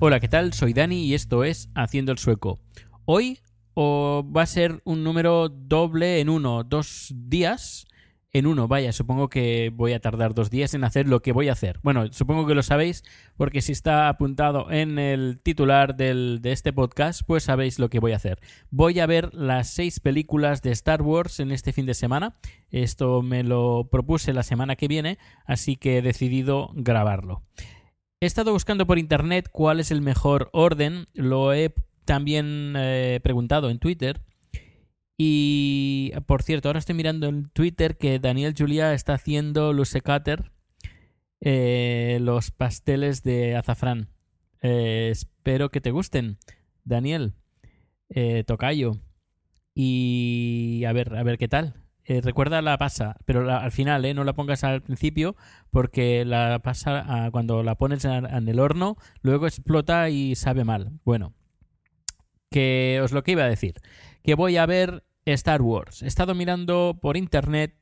Hola, ¿qué tal? Soy Dani y esto es Haciendo el Sueco. Hoy o va a ser un número doble en uno, dos días en uno. Vaya, supongo que voy a tardar dos días en hacer lo que voy a hacer. Bueno, supongo que lo sabéis porque si está apuntado en el titular del- de este podcast, pues sabéis lo que voy a hacer. Voy a ver las seis películas de Star Wars en este fin de semana. Esto me lo propuse la semana que viene, así que he decidido grabarlo. He estado buscando por internet cuál es el mejor orden. Lo he también eh, preguntado en Twitter. Y por cierto, ahora estoy mirando en Twitter que Daniel Julia está haciendo Luce Cutter eh, los pasteles de azafrán. Eh, espero que te gusten, Daniel. Eh, tocayo. Y a ver, a ver qué tal. Eh, recuerda la pasa, pero al final, ¿eh? No la pongas al principio porque la pasa ah, cuando la pones en el horno, luego explota y sabe mal. Bueno, que os lo que iba a decir. Que voy a ver Star Wars. He estado mirando por internet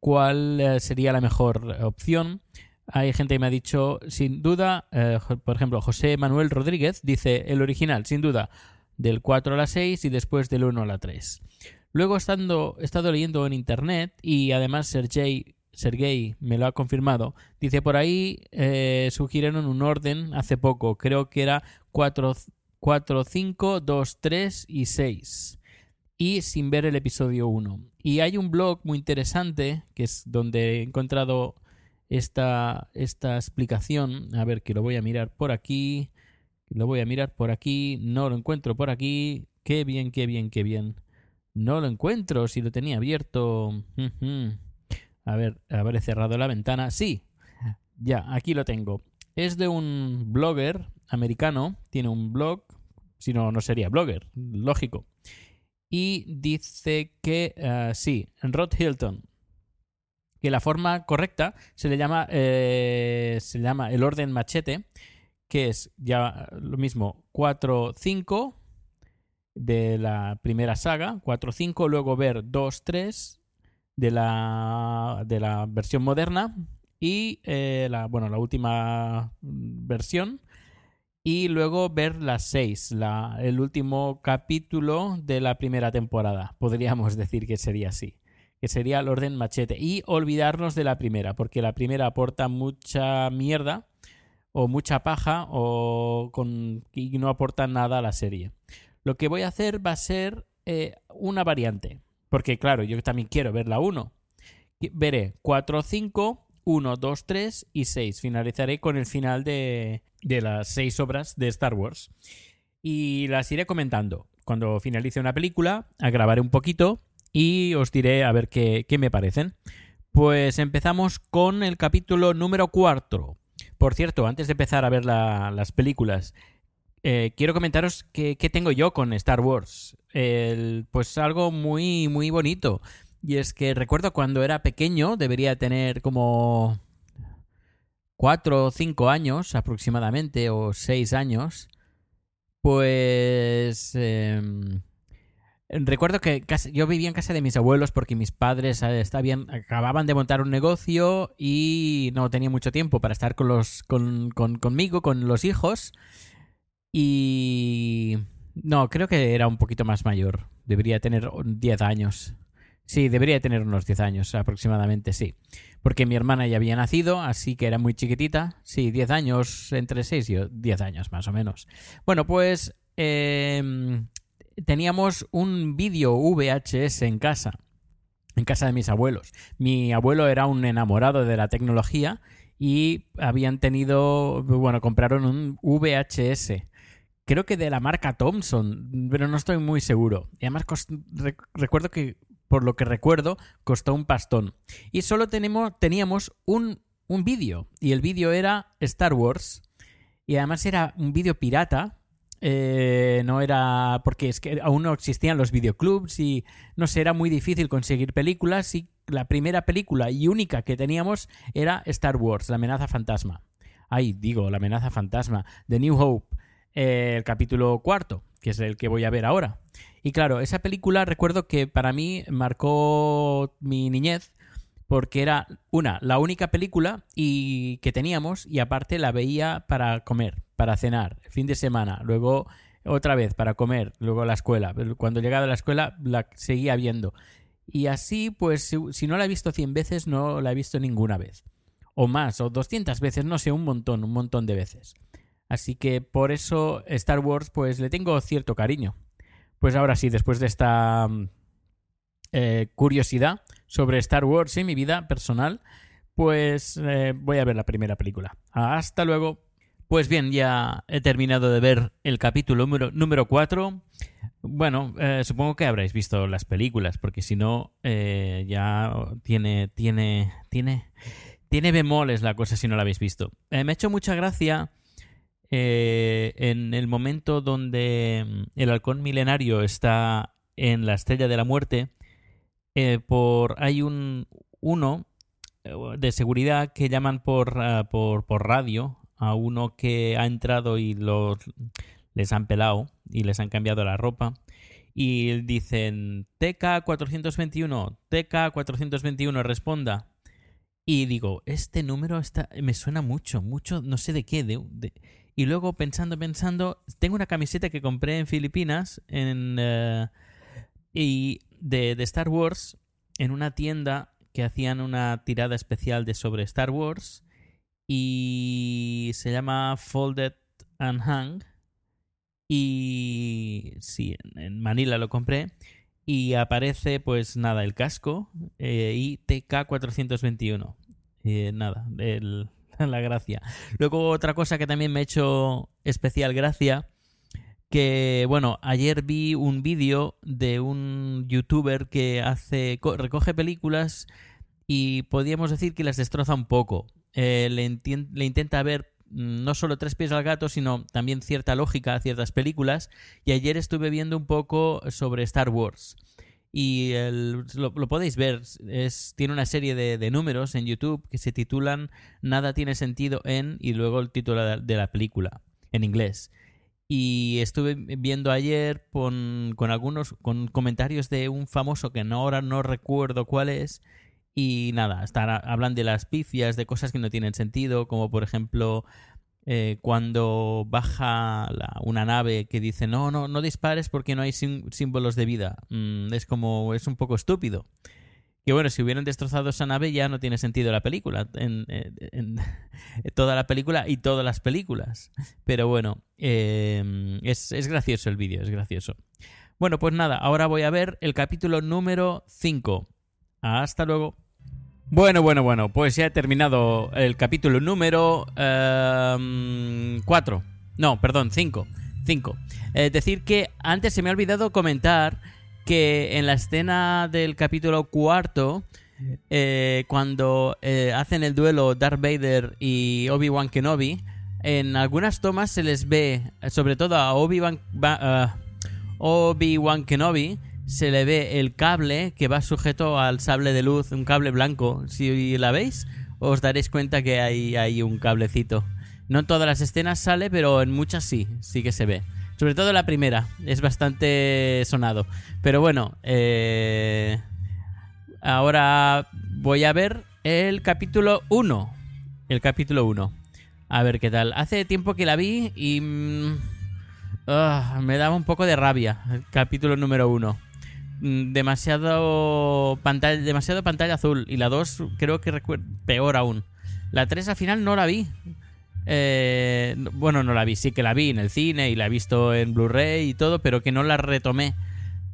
cuál eh, sería la mejor opción. Hay gente que me ha dicho, sin duda, eh, por ejemplo, José Manuel Rodríguez dice el original, sin duda, del 4 a la 6 y después del 1 a la 3. Luego estando, he estado leyendo en internet y además Sergey, Sergey me lo ha confirmado. Dice por ahí eh, sugirieron un orden hace poco. Creo que era 4, 4, 5, 2, 3 y 6. Y sin ver el episodio 1. Y hay un blog muy interesante que es donde he encontrado esta, esta explicación. A ver, que lo voy a mirar por aquí. Lo voy a mirar por aquí. No lo encuentro por aquí. Qué bien, qué bien, qué bien. No lo encuentro, si lo tenía abierto. A ver, habré cerrado la ventana. Sí, ya, aquí lo tengo. Es de un blogger americano. Tiene un blog. Si no, no sería blogger. Lógico. Y dice que ah, sí, Rod Hilton. Que la forma correcta se le llama. eh, se llama el orden machete. Que es ya lo mismo. 4, 5 de la primera saga, 4-5, luego ver 2-3 de la, de la versión moderna y eh, la, bueno, la última versión y luego ver las 6, la, el último capítulo de la primera temporada. Podríamos decir que sería así, que sería el orden machete y olvidarnos de la primera, porque la primera aporta mucha mierda o mucha paja o y no aporta nada a la serie. Lo que voy a hacer va a ser eh, una variante. Porque, claro, yo también quiero ver la 1. Veré 4, 5, 1, 2, 3 y 6. Finalizaré con el final de, de las 6 obras de Star Wars. Y las iré comentando. Cuando finalice una película, grabaré un poquito y os diré a ver qué, qué me parecen. Pues empezamos con el capítulo número 4. Por cierto, antes de empezar a ver la- las películas, eh, quiero comentaros qué tengo yo con Star Wars. El- pues algo muy, muy bonito. Y es que recuerdo cuando era pequeño, debería tener como cuatro o cinco años aproximadamente, o seis años, pues... em, recuerdo que casa- yo vivía en casa de mis abuelos porque mis padres eh, estaban- acababan de montar un negocio y no tenía mucho tiempo para estar con los, con, con- conmigo, con los hijos. Y... No, creo que era un poquito más mayor. Debería tener 10 años. Sí, debería tener unos 10 años aproximadamente, sí. Porque mi hermana ya había nacido, así que era muy chiquitita. Sí, 10 años, entre 6 y 10 años más o menos. Bueno, pues em, teníamos un vídeo VHS en casa. En casa de mis abuelos. Mi abuelo era un enamorado de la tecnología y habían tenido, bueno, compraron un VHS. Creo que de la marca Thomson, pero no estoy muy seguro. Y además recuerdo que, por lo que recuerdo, costó un pastón. Y solo teníamos un, un vídeo. Y el vídeo era Star Wars. Y además era un vídeo pirata. Eh, no era. Porque es que aún no existían los videoclubs y no sé, era muy difícil conseguir películas. Y la primera película y única que teníamos era Star Wars, La amenaza fantasma. Ay, digo, La amenaza fantasma, The New Hope, eh, el capítulo cuarto, que es el que voy a ver ahora. Y claro, esa película recuerdo que para mí marcó mi niñez porque era una, la única película y que teníamos y aparte la veía para comer, para cenar, fin de semana, luego otra vez para comer, luego la escuela. Cuando llegaba a la escuela la seguía viendo. Y así, pues, si, si no la he visto 100 veces, no la he visto ninguna vez. O más, o 200 veces, no sé, un montón, un montón de veces. Así que por eso Star Wars, pues le tengo cierto cariño. Pues ahora sí, después de esta mm, eh, curiosidad sobre Star Wars y mi vida personal, pues eh, voy a ver la primera película. Hasta luego. Pues bien, ya he terminado de ver el capítulo número, número 4. Bueno, eh, supongo que habréis visto las películas, porque si no, eh, ya tiene, tiene, tiene, tiene bemoles la cosa si no la habéis visto. Me ha hecho mucha gracia eh, en el momento donde mm, el halcón milenario está en la estrella de la muerte. eh, por hay un uno eh, de seguridad que llaman por, ah, por, por radio a uno que ha entrado y los, les han pelado y les han cambiado la ropa. Y dicen TK421, TK421, responda. Y digo, este número está, me suena mucho, mucho, no sé de qué. De, Y luego pensando, pensando, tengo una camiseta que compré en Filipinas en, eh, y de, Star Wars en una tienda que hacían una tirada especial de sobre Star Wars y se llama Folded and Hung y sí, en- en Manila lo compré y aparece pues nada, el casco eh, y TK421. Eh, nada, el- la gracia. Luego otra cosa que también me ha hecho especial gracia, que bueno, ayer vi un vídeo de un youtuber que hace co- recoge películas y podríamos decir que las destroza un poco. Eh, le, le intenta ver mm, no solo tres pies al gato, sino también cierta lógica a ciertas películas. Y ayer estuve viendo un poco sobre Star Wars. Y el- lo, podéis ver, tiene una serie de, de números en YouTube que se titulan Nada tiene sentido en y luego el título de, de la película en inglés. Y estuve viendo ayer con, con algunos con comentarios de un famoso que no, ahora no recuerdo cuál es. Y nada, están, hablan de las pifias, de cosas que no tienen sentido, como por ejemplo eh, cuando baja una nave que dice no, no, no dispares porque no hay símbolos de vida. Mm, es como, es un poco estúpido. Que bueno, si hubieran destrozado esa nave ya no tiene sentido la película. En, toda la película y todas las películas. Pero bueno, eh, es, es gracioso el vídeo, es gracioso. Bueno, pues nada, ahora voy a ver el capítulo número 5. Hasta luego. Bueno, bueno, bueno, pues ya he terminado el capítulo número 4. no, perdón, 5. 5. Es decir que antes se me ha olvidado comentar que en la escena del capítulo cuarto, eh, cuando eh, hacen el duelo Darth Vader y Obi-Wan Kenobi, en algunas tomas se les ve, sobre todo a Obi-Wan Obi-Wan Kenobi, se le ve el cable que va sujeto al sable de luz, un cable blanco. Si la veis, os daréis cuenta que hay, hay un cablecito. No en todas las escenas sale, pero en muchas sí, sí que se ve. Sobre todo la primera, es bastante sonado. Pero bueno, eh, ahora voy a ver el capítulo 1. El capítulo 1. A ver qué tal. Hace tiempo que la vi y... mm, ah, me daba un poco de rabia. El capítulo número 1. Mm, Demasiado pantalla, demasiado pantalla azul. Y la 2 creo que peor aún. La 3 al final no la vi. Eh, no- bueno, no la vi, sí que la vi en el cine y la he visto en Blu-ray y todo, pero que no la retomé.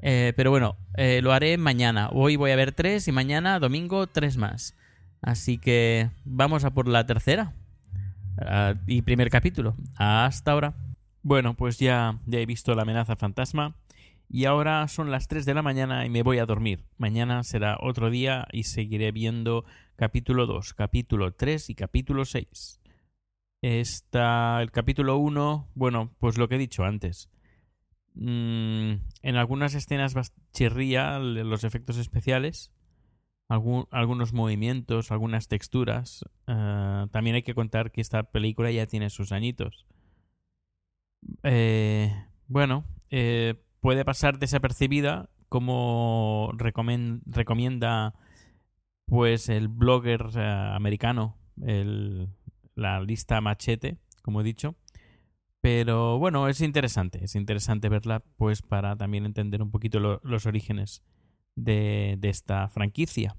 Eh, pero bueno, eh, lo haré mañana. Hoy voy a ver tres y mañana, domingo, tres más. Así que vamos a por la tercera. Ah, y primer capítulo. Hasta ahora. Bueno, pues ya, ya he visto la amenaza fantasma. Y ahora son las 3 de la mañana y me voy a dormir. Mañana será otro día y seguiré viendo capítulo 2, capítulo 3 y capítulo 6. Está el capítulo 1, bueno, pues lo que he dicho antes. Mm, en algunas escenas chirría los efectos especiales, algunos movimientos, algunas texturas. Ah, también hay que contar que esta película ya tiene sus añitos. Eh, bueno, eh, puede pasar desapercibida como recomienda pues el blogger eh, americano, el, la lista machete, como he dicho. Pero bueno, es interesante, es interesante verla pues para también entender un poquito lo- los orígenes de, esta franquicia.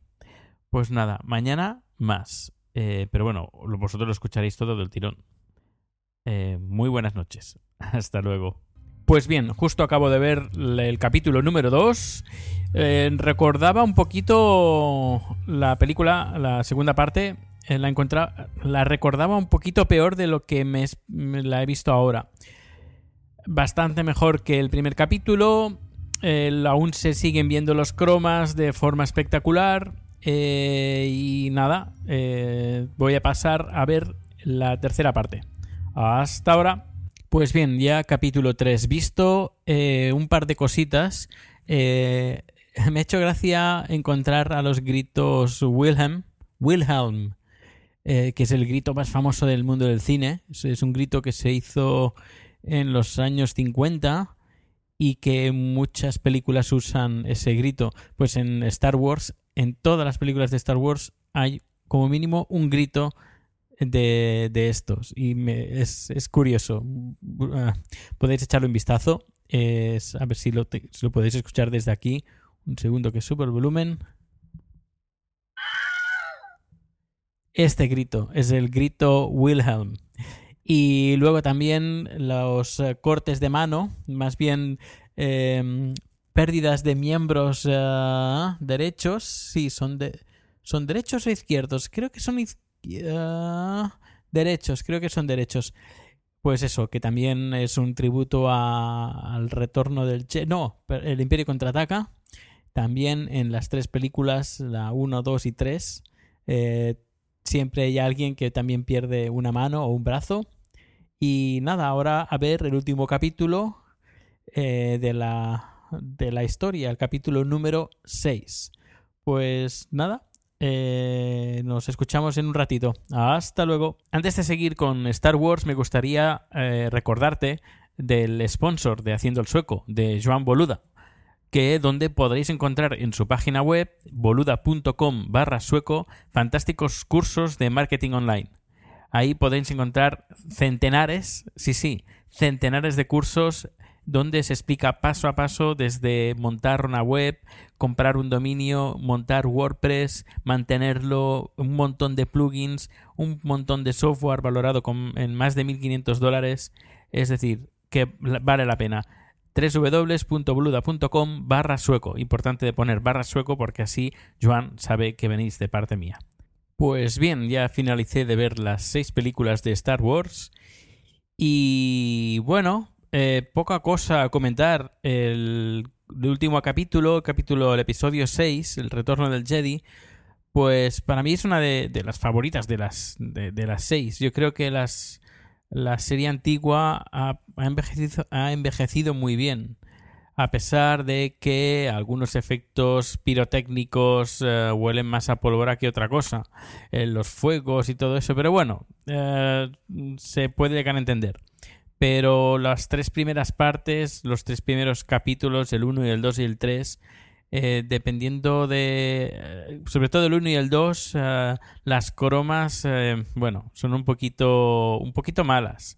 Pues nada, mañana más. Eh, pero bueno, vosotros lo escucharéis todo del tirón. Eh, muy buenas noches. Hasta luego. Pues bien, justo acabo de ver el capítulo número 2. recordaba un poquito la película, la segunda parte. eh, la, encontra- la recordaba un poquito peor de lo que me, la he visto ahora. Bastante mejor que el primer capítulo. aún se siguen viendo los cromas de forma espectacular. eh, y nada, eh, voy a pasar a ver la tercera parte. Hasta ahora. Pues bien, ya capítulo 3 visto, eh, un par de cositas. Eh, me ha hecho gracia encontrar a los gritos Wilhelm, Wilhelm, eh, que es el grito más famoso del mundo del cine. Es, un grito que se hizo en los años 50 y que muchas películas usan ese grito. Pues en Star Wars, en todas las películas de Star Wars hay como mínimo un grito de, de estos. Y me- es, es curioso. Ah, podéis echarle un vistazo. Es- a ver si lo, te- lo podéis escuchar desde aquí. Un segundo que subo el volumen. Este grito es el grito Wilhelm. Y luego también los eh, cortes de mano, más bien eh, pérdidas de miembros eh, derechos. Sí, son, de, son derechos o izquierdos. Creo que son iz- derechos, creo que son derechos. Pues eso, que también es un tributo al retorno del Che. No, el Imperio contraataca. También en las tres películas, la 1, 2 y 3, eh, siempre hay alguien que también pierde una mano o un brazo. Y nada, ahora a ver el último capítulo eh, de, la, de la historia, el capítulo número 6. Pues nada, eh, nos escuchamos en un ratito. Hasta luego. Antes de seguir con Star Wars, me gustaría eh, recordarte del sponsor de Haciendo el Sueco, de Joan Boluda, que donde podréis encontrar en su página web boluda.com barra sueco fantásticos cursos de marketing online. Ahí podéis encontrar centenares, sí, sí, centenares de cursos donde se explica paso a paso desde montar una web, comprar un dominio, montar WordPress, mantenerlo, un montón de plugins, un montón de software valorado con, en más de 1.500 dólares. Es decir, que vale la pena www.boluda.com barra sueco. Importante de poner barra sueco porque así Joan sabe que venís de parte mía. Pues bien, ya finalicé de ver las seis películas de Star Wars. Y bueno, eh, poca cosa a comentar. El, último capítulo, capítulo, el episodio 6, El retorno del Jedi, pues para mí es una de, de las favoritas de las, de, de las seis. Yo creo que las, la serie antigua ha, ha envejecido, ha envejecido muy bien. a pesar de que algunos efectos pirotécnicos eh, huelen más a pólvora que otra cosa, eh, los fuegos y todo eso, pero bueno, eh, se puede llegar a entender. Pero las tres primeras partes, los tres primeros capítulos, el 1 y el 2 y el 3, dependiendo de, sobre todo el 1 y el 2, las cromas, bueno, son un poquito, un poquito malas.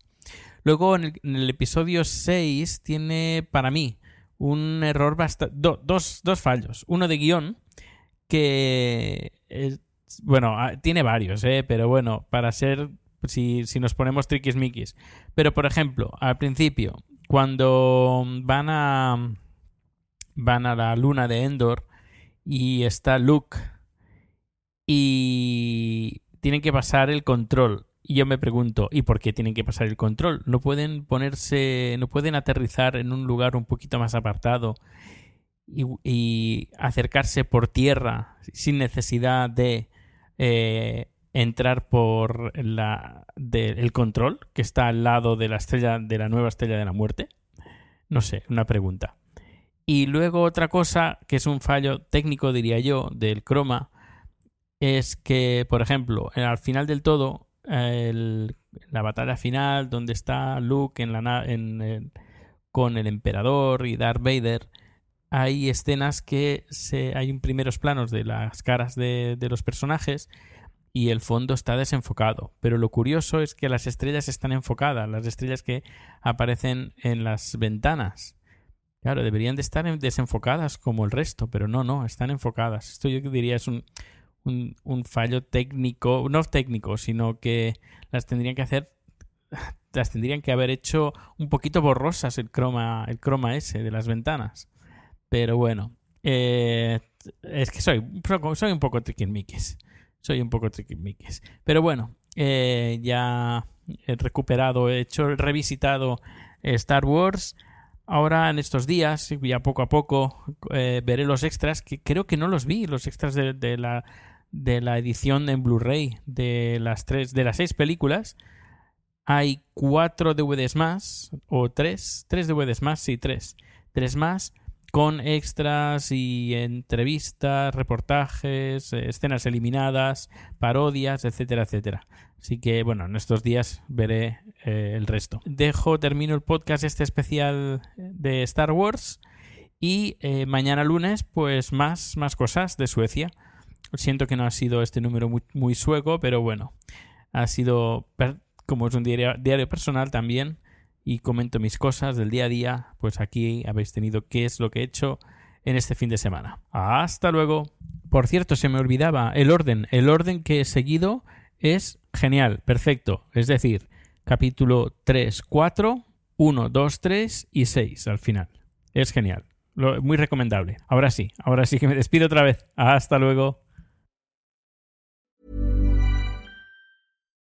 Luego en el, episodio 6 tiene, para mí, un error bastante... dos, dos, fallos. Uno de guion que... bueno, ah, tiene varios, ¿eh? Pero bueno, para ser... Si, si nos ponemos triquismiquis. Pero por ejemplo, al principio, cuando van a... Van a la luna de Endor y está Luke y tienen que pasar el control y yo me pregunto, ¿y por qué tienen que pasar el control? ¿No pueden ponerse, no pueden aterrizar en un lugar un poquito más apartado y, acercarse por tierra sin necesidad de eh, entrar por el control que está al lado de la estrella, de la nueva estrella de la muerte? No sé, una pregunta. Y luego otra cosa que es un fallo técnico, diría yo, del croma, es que, por ejemplo, al final del todo, la batalla final donde está Luke con el emperador y Darth Vader, hay escenas que se, hay primeros planos de las caras de, de los personajes y el fondo está desenfocado. Pero lo curioso es que las estrellas están enfocadas, las estrellas que aparecen en las ventanas. Claro, deberían de estar desenfocadas como el resto, pero no, no, están enfocadas. Esto yo diría es un, un, fallo técnico, no técnico, sino que las tendrían que hacer las tendrían que haber hecho un poquito borrosas el croma, el croma ese de las ventanas. Pero bueno, eh, es que soy, soy un poco triquilmiques. Soy un poco triquilmiques. Pero bueno, eh, ya he recuperado, he hecho, he revisitado Star Wars. Ahora en estos días, ya poco a poco, eh, veré los extras, que creo que no los vi, los extras de la de la edición en Blu-ray de las tres, de las seis películas, hay cuatro DVDs más, o tres, tres DVDs más, sí, tres, tres más, con extras y entrevistas, reportajes, eh, escenas eliminadas, parodias, etcétera, etcétera. Así que, bueno, en estos días veré eh, el resto. Dejo, termino el podcast este especial de Star Wars y eh, mañana lunes, pues más, más cosas de Suecia. Siento que no ha sido este número muy, sueco, pero bueno, ha sido, como es un diario, diario personal también, y comento mis cosas del día a día, pues aquí habéis tenido qué es lo que he hecho en este fin de semana. Hasta luego. Por cierto, se me olvidaba el orden. El orden que he seguido es genial, perfecto. Es decir, capítulo 3, 4, 1, 2, 3 y 6 al final. Es genial. muy recomendable. Ahora sí, ahora sí que me despido otra vez. Hasta luego.